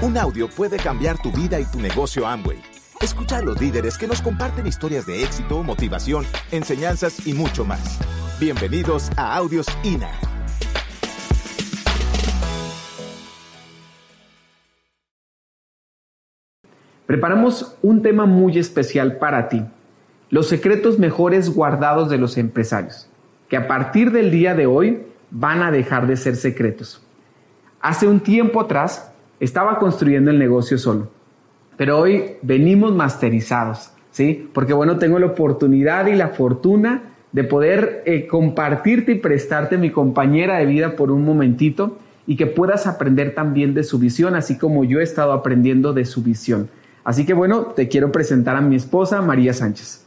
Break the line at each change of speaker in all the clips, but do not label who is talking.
Un audio puede cambiar tu vida y tu negocio Amway. Escucha a los líderes que nos comparten historias de éxito, motivación, enseñanzas y mucho más. Bienvenidos a Audios INA.
Preparamos un tema muy especial para ti, los secretos mejores guardados de los empresarios, que a partir del día de hoy van a dejar de ser secretos. Hace un tiempo atrás estaba construyendo el negocio solo. Pero hoy venimos masterizados, ¿sí? Porque bueno, tengo la oportunidad y la fortuna de poder eh, compartirte y prestarte mi compañera de vida por un momentito y que puedas aprender también de su visión, así como yo he estado aprendiendo de su visión. Así que bueno, te quiero presentar a mi esposa, María Sánchez.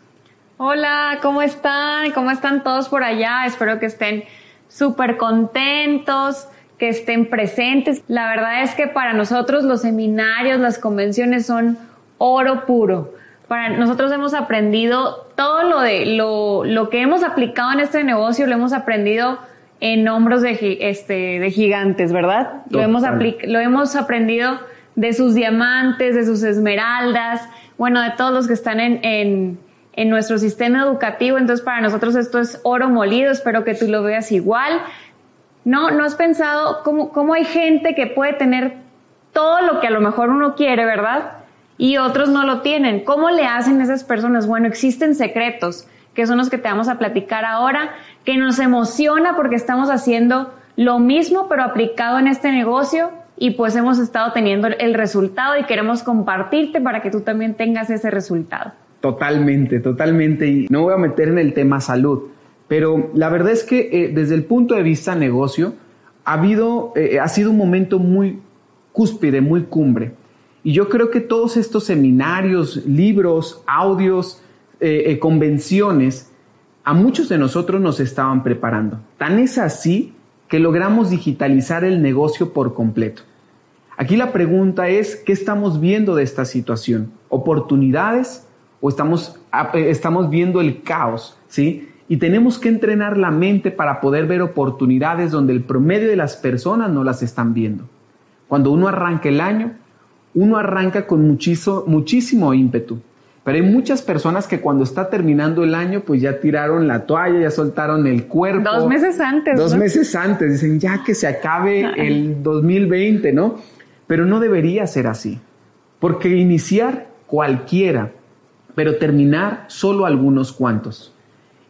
Hola, ¿cómo están? ¿Cómo están todos por allá? Espero que estén súper contentos, que estén presentes. La verdad es que para nosotros los seminarios, las convenciones son oro puro. Para nosotros hemos aprendido todo lo de lo, lo que hemos aplicado en este negocio, lo hemos aprendido en hombros de, este, de gigantes, ¿verdad? Lo hemos, lo hemos aprendido de sus diamantes, de sus esmeraldas, bueno, de todos los que están en, en, en nuestro sistema educativo. Entonces, para nosotros esto es oro molido, espero que tú lo veas igual. ¿No? ¿No has pensado cómo, cómo hay gente que puede tener todo lo que a lo mejor uno quiere, ¿verdad? Y otros no lo tienen. ¿Cómo le hacen esas personas? Bueno, existen secretos, que son los que te vamos a platicar ahora, que nos emociona porque estamos haciendo lo mismo, pero aplicado en este negocio y pues hemos estado teniendo el resultado y queremos compartirte para que tú también tengas ese resultado.
Totalmente, totalmente. Y no voy a meter en el tema salud, pero la verdad es que eh, desde el punto de vista negocio, eh, ha sido un momento muy cúspide, muy cumbre. Y yo creo que todos estos seminarios, libros, audios, eh, convenciones, a muchos de nosotros nos estaban preparando. Tan es así que logramos digitalizar el negocio por completo. Aquí la pregunta es, ¿qué estamos viendo de esta situación? ¿Oportunidades o estamos, estamos viendo el caos? ¿sí? Y tenemos que entrenar la mente para poder ver oportunidades donde el promedio de las personas no las están viendo. Cuando uno arranca el año, uno arranca con muchísimo, muchísimo ímpetu. Pero hay muchas personas que cuando está terminando el año, pues ya tiraron la toalla, ya soltaron el cuerpo.
Dos meses antes.
Dos meses antes. Dicen, ya que se acabe el 2020, ¿no? Pero no debería ser así. Porque iniciar cualquiera, pero terminar solo algunos cuantos.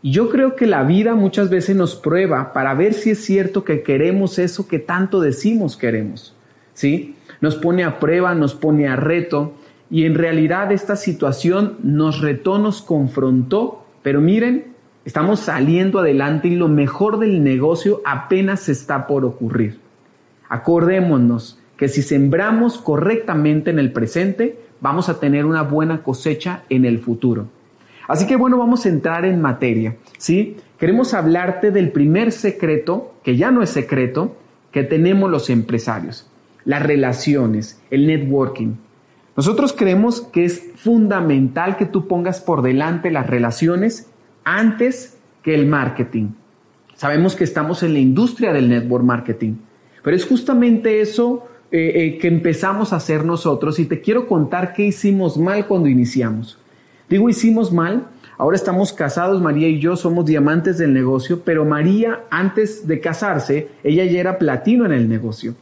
Y yo creo que la vida muchas veces nos prueba para ver si es cierto que queremos eso que tanto decimos queremos. ¿Sí? Nos pone a prueba, nos pone a reto y en realidad esta situación nos retó, nos confrontó, pero miren, estamos saliendo adelante y lo mejor del negocio apenas está por ocurrir. Acordémonos que si sembramos correctamente en el presente, vamos a tener una buena cosecha en el futuro. Así que bueno, vamos a entrar en materia, ¿sí? Queremos hablarte del primer secreto, que ya no es secreto, que tenemos los empresarios, las relaciones, el networking. Nosotros creemos que es fundamental que tú pongas por delante las relaciones antes que el marketing. Sabemos que estamos en la industria del network marketing, pero es justamente eso eh, eh, que empezamos a hacer nosotros y te quiero contar qué hicimos mal cuando iniciamos. Digo, hicimos mal. Ahora estamos casados, María y yo somos diamantes del negocio, pero María antes de casarse, ella ya era platino en el negocio.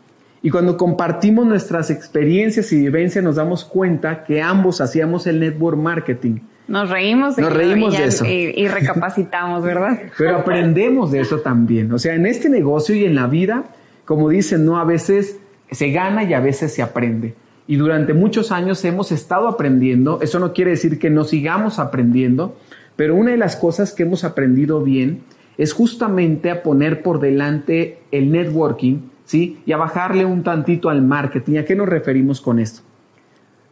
Y cuando compartimos nuestras experiencias y vivencias nos damos cuenta que ambos hacíamos el network marketing.
Nos reímos,
Nos reímos de eso.
Y, recapacitamos, ¿verdad?
Pero aprendemos de eso también. O sea, en este negocio y en la vida, como dicen, no, a veces se gana y a veces se aprende y durante muchos años hemos estado aprendiendo. Eso no quiere decir que no sigamos aprendiendo, pero una de las cosas que hemos aprendido bien es justamente a poner por delante el networking, ¿sí? Y a bajarle un tantito al marketing. ¿A qué nos referimos con esto?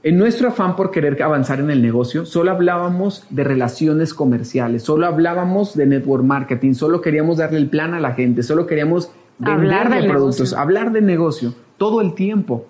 En nuestro afán por querer avanzar en el negocio, solo hablábamos de relaciones comerciales, solo hablábamos de network marketing, solo queríamos darle el plan a la gente, solo queríamos
hablar de
productos, hablar de negocio todo el tiempo.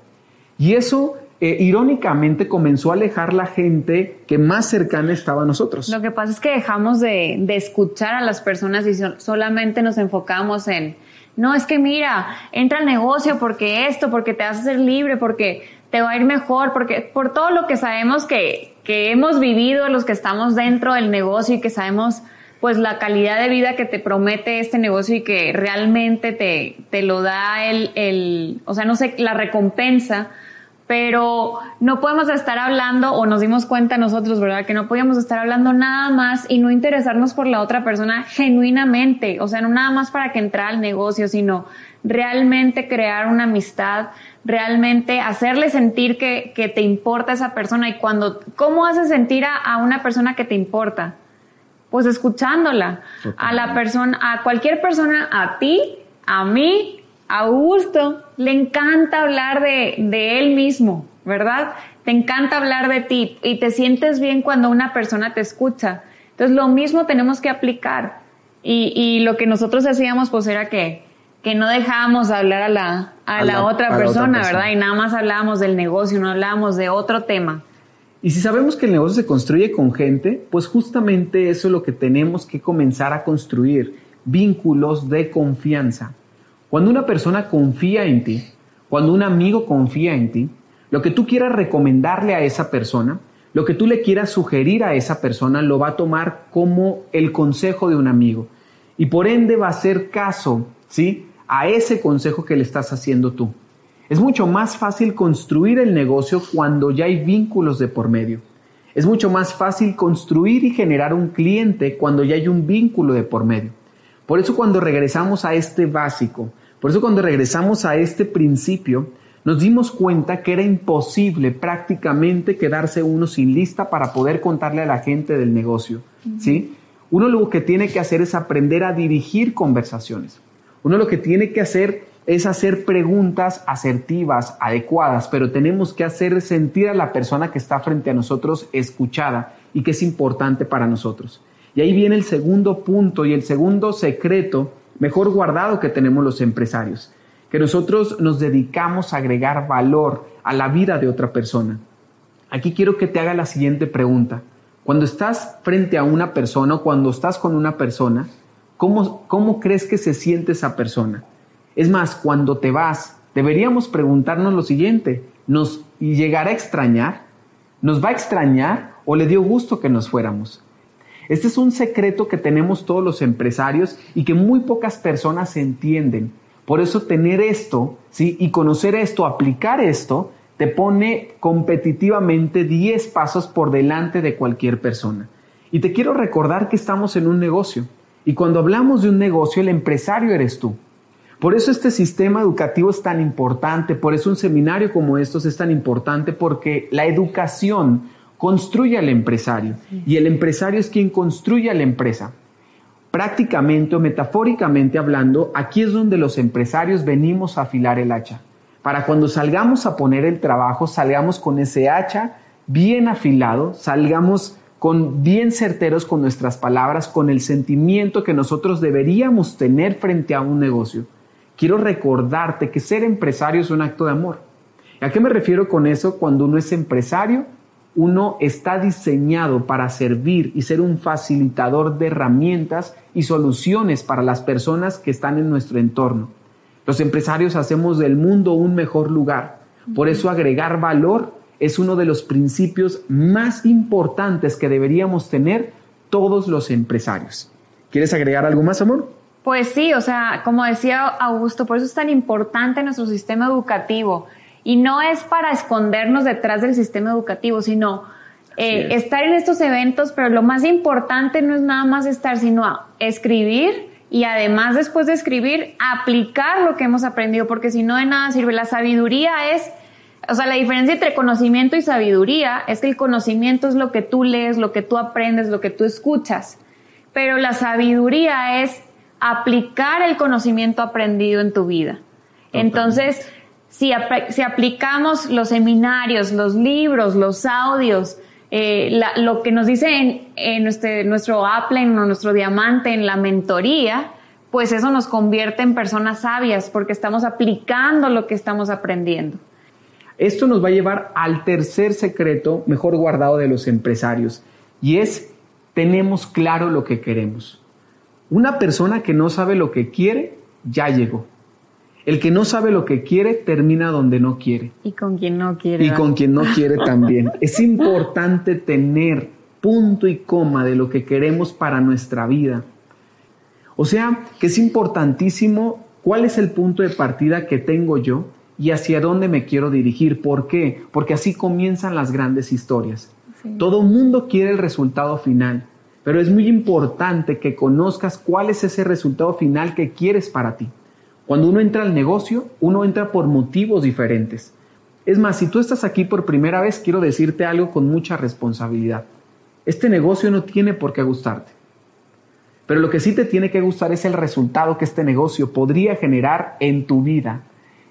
Y eso, eh, irónicamente, comenzó a alejar la gente que más cercana estaba a nosotros.
Lo que pasa es que dejamos de, escuchar a las personas y solamente nos enfocamos en, no, es que mira, entra al negocio porque esto, porque te vas a hacer libre, porque te va a ir mejor, porque por todo lo que sabemos que, que hemos vivido, los que estamos dentro del negocio y que sabemos pues la calidad de vida que te promete este negocio y que realmente te, te lo da el, el, o sea, no sé, la recompensa, pero no podemos estar hablando, o nos dimos cuenta nosotros, ¿verdad? Que no podíamos estar hablando nada más y no interesarnos por la otra persona genuinamente, o sea, no nada más para que entrara al negocio, sino realmente crear una amistad, realmente hacerle sentir que, que te importa esa persona y cuando, ¿cómo haces sentir a, a una persona que te importa? Pues escuchándola, a la persona, a cualquier persona, a ti, a mí, Augusto, le encanta hablar de, de él mismo, ¿verdad? Te encanta hablar de ti y te sientes bien cuando una persona te escucha. Entonces lo mismo tenemos que aplicar. Y, y lo que nosotros hacíamos pues era que, que no dejábamos hablar a la, a, la, otra,
a la
persona,
otra persona.
¿verdad? Y nada más hablábamos del negocio, no hablábamos de otro tema.
Y si sabemos que el negocio se construye con gente, pues justamente eso es lo que tenemos que comenzar a construir, vínculos de confianza. Cuando una persona confía en ti, cuando un amigo confía en ti, lo que tú quieras recomendarle a esa persona, lo que tú le quieras sugerir a esa persona, lo va a tomar como el consejo de un amigo. Y por ende va a hacer caso, ¿sí? A ese consejo que le estás haciendo tú. Es mucho más fácil construir el negocio cuando ya hay vínculos de por medio. Es mucho más fácil construir y generar un cliente cuando ya hay un vínculo de por medio. Por eso cuando regresamos a este básico, por eso cuando regresamos a este principio, nos dimos cuenta que era imposible prácticamente quedarse uno sin lista para poder contarle a la gente del negocio, ¿sí? Uno lo que tiene que hacer es aprender a dirigir conversaciones. Uno lo que tiene que hacer es hacer preguntas asertivas, adecuadas, pero tenemos que hacer sentir a la persona que está frente a nosotros escuchada y que es importante para nosotros. Y ahí viene el segundo punto y el segundo secreto mejor guardado que tenemos los empresarios, que nosotros nos dedicamos a agregar valor a la vida de otra persona. Aquí quiero que te haga la siguiente pregunta. Cuando estás frente a una persona o cuando estás con una persona, ¿cómo, cómo crees que se siente esa persona? Es más, cuando te vas, deberíamos preguntarnos lo siguiente, ¿nos llegará a extrañar? ¿Nos va a extrañar o le dio gusto que nos fuéramos? Este es un secreto que tenemos todos los empresarios y que muy pocas personas entienden. Por eso tener esto, ¿sí? Y conocer esto, aplicar esto, te pone competitivamente 10 pasos por delante de cualquier persona. Y te quiero recordar que estamos en un negocio. Y cuando hablamos de un negocio, el empresario eres tú. Por eso este sistema educativo es tan importante, por eso un seminario como estos es tan importante, porque la educación construye al empresario y el empresario es quien construye a la empresa. Prácticamente o metafóricamente hablando, aquí es donde los empresarios venimos a afilar el hacha. Para cuando salgamos a poner el trabajo, salgamos con ese hacha bien afilado, salgamos con bien certeros con nuestras palabras, con el sentimiento que nosotros deberíamos tener frente a un negocio. Quiero recordarte que ser empresario es un acto de amor. ¿A qué me refiero con eso? Cuando uno es empresario, uno está diseñado para servir y ser un facilitador de herramientas y soluciones para las personas que están en nuestro entorno. Los empresarios hacemos del mundo un mejor lugar. Por eso agregar valor es uno de los principios más importantes que deberíamos tener todos los empresarios. ¿Quieres agregar algo más, amor?
Pues sí, o sea, como decía Augusto, por eso es tan importante nuestro sistema educativo. Y no es para escondernos detrás del sistema educativo, sino eh, estar en estos eventos, pero lo más importante no es nada más estar, sino escribir y además después de escribir, aplicar lo que hemos aprendido, porque si no de nada sirve. La sabiduría es, o sea, la diferencia entre conocimiento y sabiduría es que el conocimiento es lo que tú lees, lo que tú aprendes, lo que tú escuchas, pero la sabiduría es aplicar el conocimiento aprendido en tu vida. Entonces, si, aplicamos los seminarios, los libros, los audios, eh, lo que nos dice en, en nuestro, Apple, o nuestro diamante, en la mentoría, pues eso nos convierte en personas sabias porque estamos aplicando lo que estamos aprendiendo.
Esto nos va a llevar al tercer secreto mejor guardado de los empresarios y es tenemos claro lo que queremos. Una persona que no sabe lo que quiere ya llegó. El que no sabe lo que quiere termina donde no quiere.
Y con quien no quiere.
Y con quien no quiere también. es importante tener punto y coma de lo que queremos para nuestra vida. O sea, que es importantísimo cuál es el punto de partida que tengo yo y hacia dónde me quiero dirigir. ¿Por qué? Porque así comienzan las grandes historias. Todo mundo quiere el resultado final, pero es muy importante que conozcas cuál es ese resultado final que quieres para ti. Cuando uno entra al negocio, uno entra por motivos diferentes. Es más, si tú estás aquí por primera vez, quiero decirte algo con mucha responsabilidad. Este negocio no tiene por qué gustarte. Pero lo que sí te tiene que gustar es el resultado que este negocio podría generar en tu vida.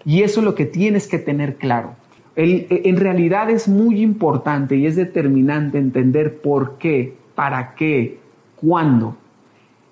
Y eso es lo que tienes que tener claro. en realidad es muy importante y es determinante entender por qué, para qué, cuándo.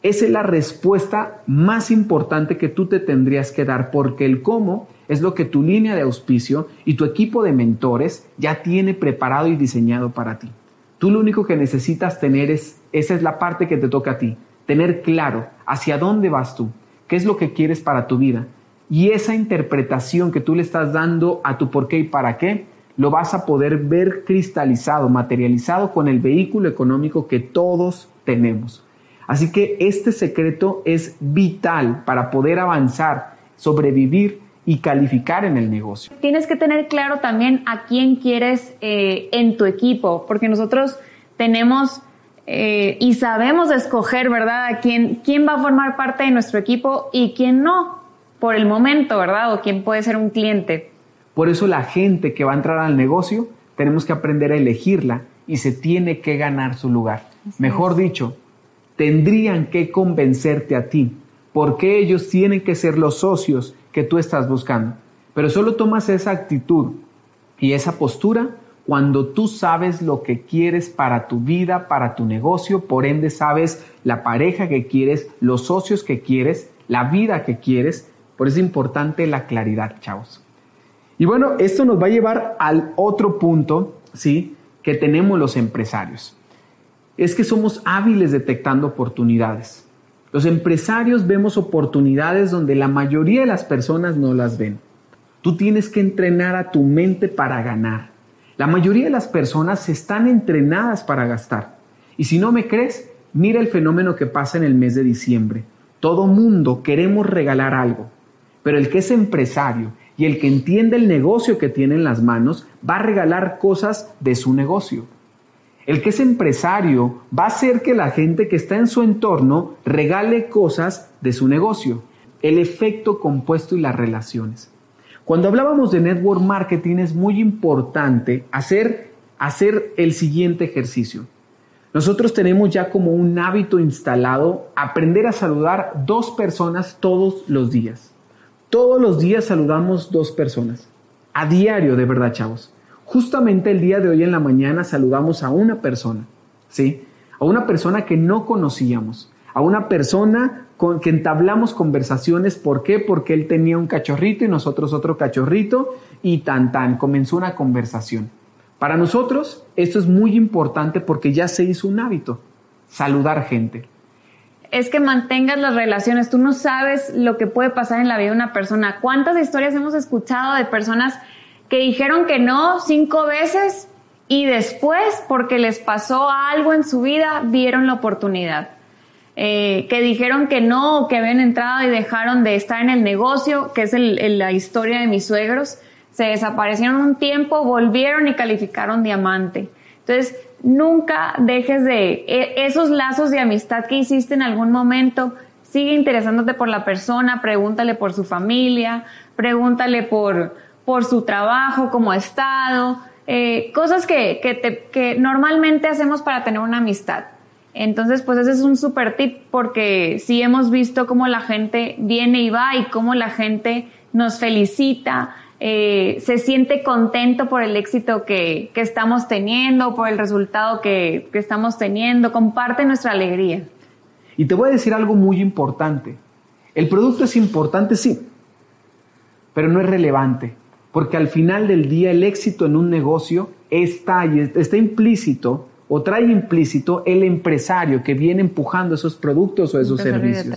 Esa es la respuesta más importante que tú te tendrías que dar, porque el cómo es lo que tu línea de auspicio y tu equipo de mentores ya tiene preparado y diseñado para ti. Tú lo único que necesitas tener es, esa es la parte que te toca a ti, tener claro hacia dónde vas tú, qué es lo que quieres para tu vida. Y esa interpretación que tú le estás dando a tu por qué y para qué, lo vas a poder ver cristalizado, materializado con el vehículo económico que todos tenemos. Así que este secreto es vital para poder avanzar, sobrevivir y calificar en el negocio.
Tienes que tener claro también a quién quieres eh, en tu equipo, porque nosotros tenemos eh, y sabemos escoger, ¿verdad?, a quién, quién va a formar parte de nuestro equipo y quién no, por el momento, ¿verdad?, o quién puede ser un cliente.
Por eso la gente que va a entrar al negocio, tenemos que aprender a elegirla y se tiene que ganar su lugar. Mejor dicho, tendrían que convencerte a ti, porque ellos tienen que ser los socios que tú estás buscando. Pero solo tomas esa actitud y esa postura cuando tú sabes lo que quieres para tu vida, para tu negocio, por ende sabes la pareja que quieres, los socios que quieres, la vida que quieres. Por eso es importante la claridad, chavos. Y bueno, esto nos va a llevar al otro punto, ¿sí? Que tenemos los empresarios es que somos hábiles detectando oportunidades. Los empresarios vemos oportunidades donde la mayoría de las personas no las ven. Tú tienes que entrenar a tu mente para ganar. La mayoría de las personas están entrenadas para gastar. Y si no me crees, mira el fenómeno que pasa en el mes de diciembre. Todo mundo queremos regalar algo, pero el que es empresario y el que entiende el negocio que tiene en las manos va a regalar cosas de su negocio. El que es empresario va a hacer que la gente que está en su entorno regale cosas de su negocio. El efecto compuesto y las relaciones. Cuando hablábamos de network marketing es muy importante hacer, hacer el siguiente ejercicio. Nosotros tenemos ya como un hábito instalado aprender a saludar dos personas todos los días. Todos los días saludamos dos personas. A diario, de verdad, chavos. Justamente el día de hoy en la mañana saludamos a una persona, ¿sí? A una persona que no conocíamos, a una persona con que entablamos conversaciones. ¿Por qué? Porque él tenía un cachorrito y nosotros otro cachorrito y tan tan, comenzó una conversación. Para nosotros esto es muy importante porque ya se hizo un hábito, saludar gente.
Es que mantengas las relaciones, tú no sabes lo que puede pasar en la vida de una persona. ¿Cuántas historias hemos escuchado de personas que dijeron que no cinco veces y después, porque les pasó algo en su vida, vieron la oportunidad. Eh, que dijeron que no, que habían entrado y dejaron de estar en el negocio, que es la historia de mis suegros, se desaparecieron un tiempo, volvieron y calificaron diamante. Entonces, nunca dejes de e, esos lazos de amistad que hiciste en algún momento, sigue interesándote por la persona, pregúntale por su familia, pregúntale por, por su trabajo, como estado, eh, cosas que, que, normalmente hacemos para tener una amistad. Entonces, pues ese es un super tip porque sí hemos visto cómo la gente viene y va y cómo la gente nos felicita, eh, se siente contento por el éxito que, que estamos teniendo, por el resultado que, que estamos teniendo, comparte nuestra alegría.
Y te voy a decir algo muy importante. El producto es importante, sí, pero no es relevante. Porque al final del día el éxito en un negocio está, está implícito o trae implícito el empresario que viene empujando esos productos o esos servicios.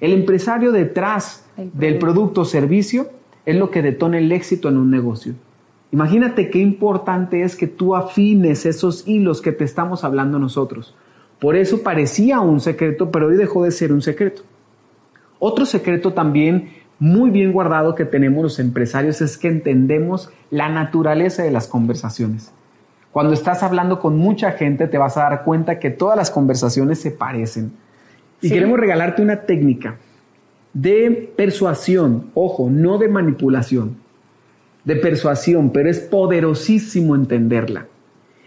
El empresario detrás del producto o servicio es lo que detona el éxito en un negocio. Imagínate qué importante es que tú afines esos hilos que te estamos hablando nosotros. Por eso parecía un secreto, pero hoy dejó de ser un secreto. Otro secreto también muy bien guardado que tenemos los empresarios es que entendemos la naturaleza de las conversaciones. Cuando estás hablando con mucha gente te vas a dar cuenta que todas las conversaciones se parecen. Y queremos regalarte una técnica de persuasión, ojo, no de manipulación, de persuasión, pero es poderosísimo entenderla.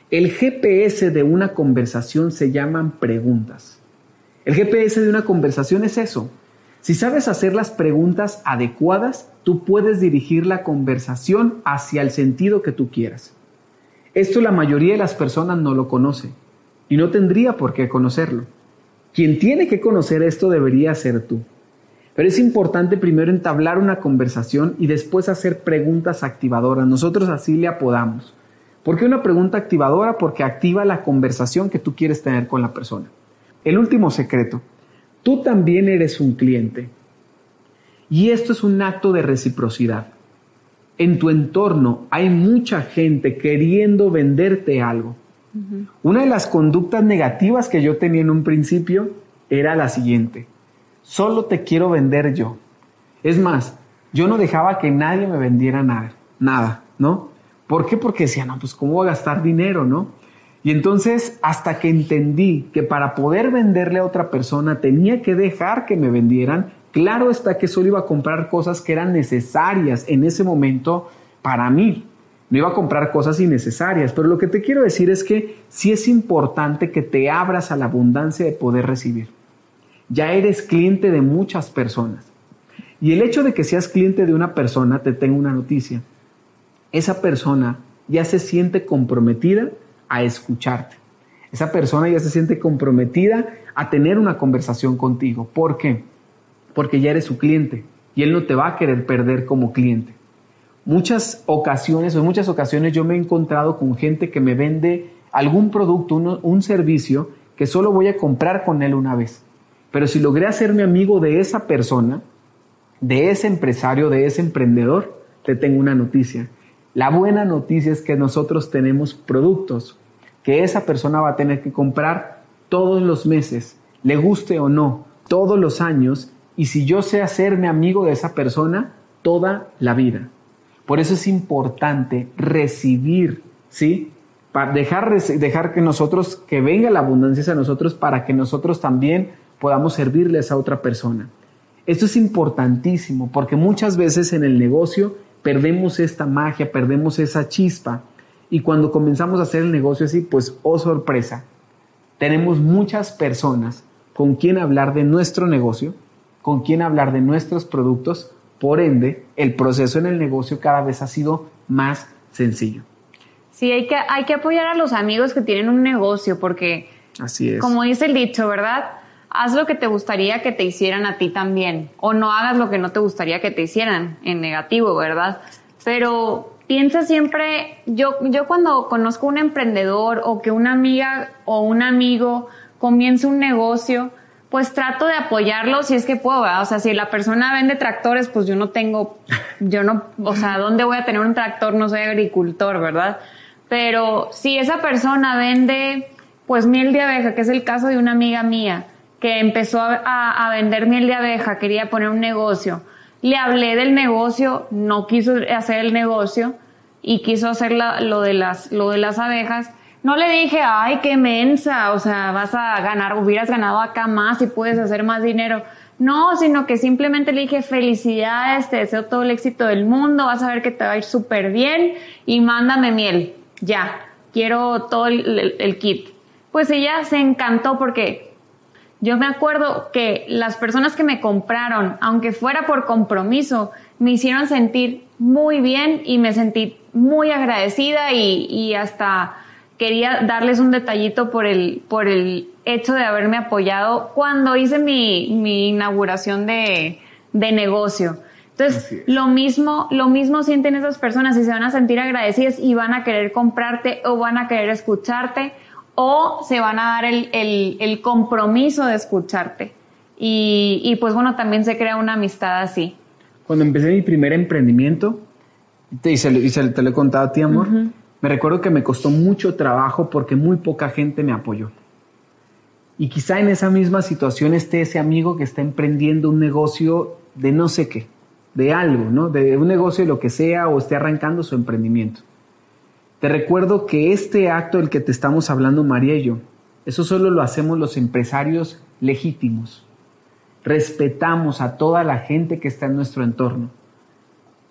El GPS de una conversación se llaman preguntas. El GPS de una conversación es eso. Si sabes hacer las preguntas adecuadas, tú puedes dirigir la conversación hacia el sentido que tú quieras. Esto la mayoría de las personas no lo conoce y no tendría por qué conocerlo. Quien tiene que conocer esto debería ser tú. Pero es importante primero entablar una conversación y después hacer preguntas activadoras. Nosotros así le apodamos. ¿Por qué una pregunta activadora? Porque activa la conversación que tú quieres tener con la persona. El último secreto. Tú también eres un cliente. Y esto es un acto de reciprocidad. En tu entorno hay mucha gente queriendo venderte algo. Una de las conductas negativas que yo tenía en un principio era la siguiente solo te quiero vender yo. Es más, yo no dejaba que nadie me vendiera nada, nada, ¿no? ¿Por qué? Porque decía, no, pues cómo voy a gastar dinero, ¿no? Y entonces, hasta que entendí que para poder venderle a otra persona tenía que dejar que me vendieran, claro está que solo iba a comprar cosas que eran necesarias en ese momento para mí. No iba a comprar cosas innecesarias, pero lo que te quiero decir es que sí es importante que te abras a la abundancia de poder recibir ya eres cliente de muchas personas. Y el hecho de que seas cliente de una persona, te tengo una noticia. Esa persona ya se siente comprometida a escucharte. Esa persona ya se siente comprometida a tener una conversación contigo. ¿Por qué? Porque ya eres su cliente y él no te va a querer perder como cliente. Muchas ocasiones o en muchas ocasiones yo me he encontrado con gente que me vende algún producto, un servicio que solo voy a comprar con él una vez. Pero si logré hacerme amigo de esa persona, de ese empresario, de ese emprendedor, te tengo una noticia. La buena noticia es que nosotros tenemos productos que esa persona va a tener que comprar todos los meses, le guste o no, todos los años, y si yo sé hacerme amigo de esa persona, toda la vida. Por eso es importante recibir, ¿sí? Para dejar, dejar que nosotros, que venga la abundancia a nosotros para que nosotros también podamos servirles a otra persona. Esto es importantísimo porque muchas veces en el negocio perdemos esta magia, perdemos esa chispa y cuando comenzamos a hacer el negocio así, pues oh sorpresa, tenemos muchas personas con quien hablar de nuestro negocio, con quien hablar de nuestros productos, por ende el proceso en el negocio cada vez ha sido más sencillo.
Sí, hay que, hay que apoyar a los amigos que tienen un negocio porque,
así es.
como dice el dicho, ¿verdad? Haz lo que te gustaría que te hicieran a ti también, o no hagas lo que no te gustaría que te hicieran en negativo, ¿verdad? Pero piensa siempre, yo, yo cuando conozco un emprendedor o que una amiga o un amigo comienza un negocio, pues trato de apoyarlo si es que puedo, ¿verdad? O sea, si la persona vende tractores, pues yo no tengo, yo no, o sea, ¿dónde voy a tener un tractor? No soy agricultor, ¿verdad? Pero si esa persona vende, pues miel de abeja, que es el caso de una amiga mía, que empezó a, vender miel de abeja, quería poner un negocio. Le hablé del negocio, no quiso hacer el negocio y quiso hacer lo, de las, lo de las abejas. No le dije, ay, qué mensa, o sea, vas a ganar, hubieras ganado acá más y puedes hacer más dinero. No, sino que simplemente le dije, felicidades, te deseo todo el éxito del mundo, vas a ver que te va a ir súper bien y mándame miel. Ya, quiero todo el kit. Pues ella se encantó porque yo me acuerdo que las personas que me compraron, aunque fuera por compromiso, me hicieron sentir muy bien y me sentí muy agradecida y, hasta quería darles un detallito por el, por el hecho de haberme apoyado cuando hice mi, mi inauguración de, de negocio. Entonces, lo mismo, lo mismo sienten esas personas y se van a sentir agradecidas y van a querer comprarte o van a querer escucharte o se van a dar el, compromiso de escucharte. Y, pues bueno, también se crea una amistad así.
Cuando empecé mi primer emprendimiento, y, se, te lo he contado a ti, amor, me recuerdo que me costó mucho trabajo porque muy poca gente me apoyó. Y quizá en esa misma situación esté ese amigo que está emprendiendo un negocio de no sé qué, de algo, ¿no? De un negocio de lo que sea o esté arrancando su emprendimiento. Te recuerdo que este acto del que te estamos hablando María y yo, eso solo lo hacemos los empresarios legítimos. Respetamos a toda la gente que está en nuestro entorno.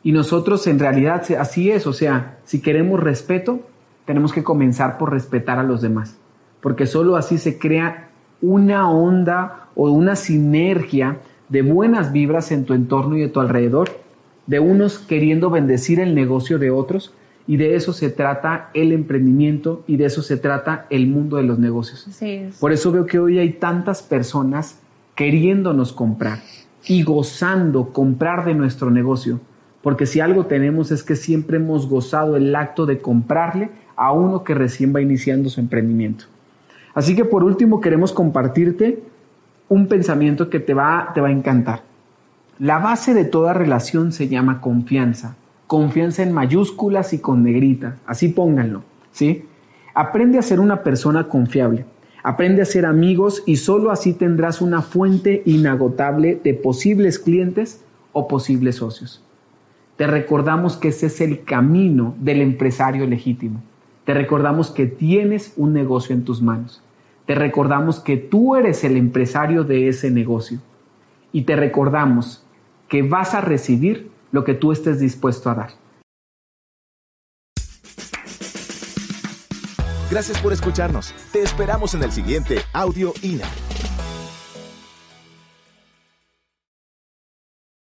Y nosotros en realidad así es, o sea, si queremos respeto, tenemos que comenzar por respetar a los demás, porque solo así se crea una onda o una sinergia de buenas vibras en tu entorno y de tu alrededor, de unos queriendo bendecir el negocio de otros, y de eso se trata el emprendimiento y de eso se trata el mundo de los negocios. Por eso veo que hoy hay tantas personas queriéndonos comprar y gozando comprar de nuestro negocio. Porque si algo tenemos es que siempre hemos gozado el acto de comprarle a uno que recién va iniciando su emprendimiento. Así que por último queremos compartirte un pensamiento que te va, te va a encantar. La base de toda relación se llama confianza. Confianza en mayúsculas y con negrita. Así pónganlo. ¿sí? Aprende a ser una persona confiable. Aprende a ser amigos y solo así tendrás una fuente inagotable de posibles clientes o posibles socios. Te recordamos que ese es el camino del empresario legítimo. Te recordamos que tienes un negocio en tus manos. Te recordamos que tú eres el empresario de ese negocio. Y te recordamos que vas a recibir lo que tú estés dispuesto a dar.
Gracias por escucharnos. Te esperamos en el siguiente Audio INA.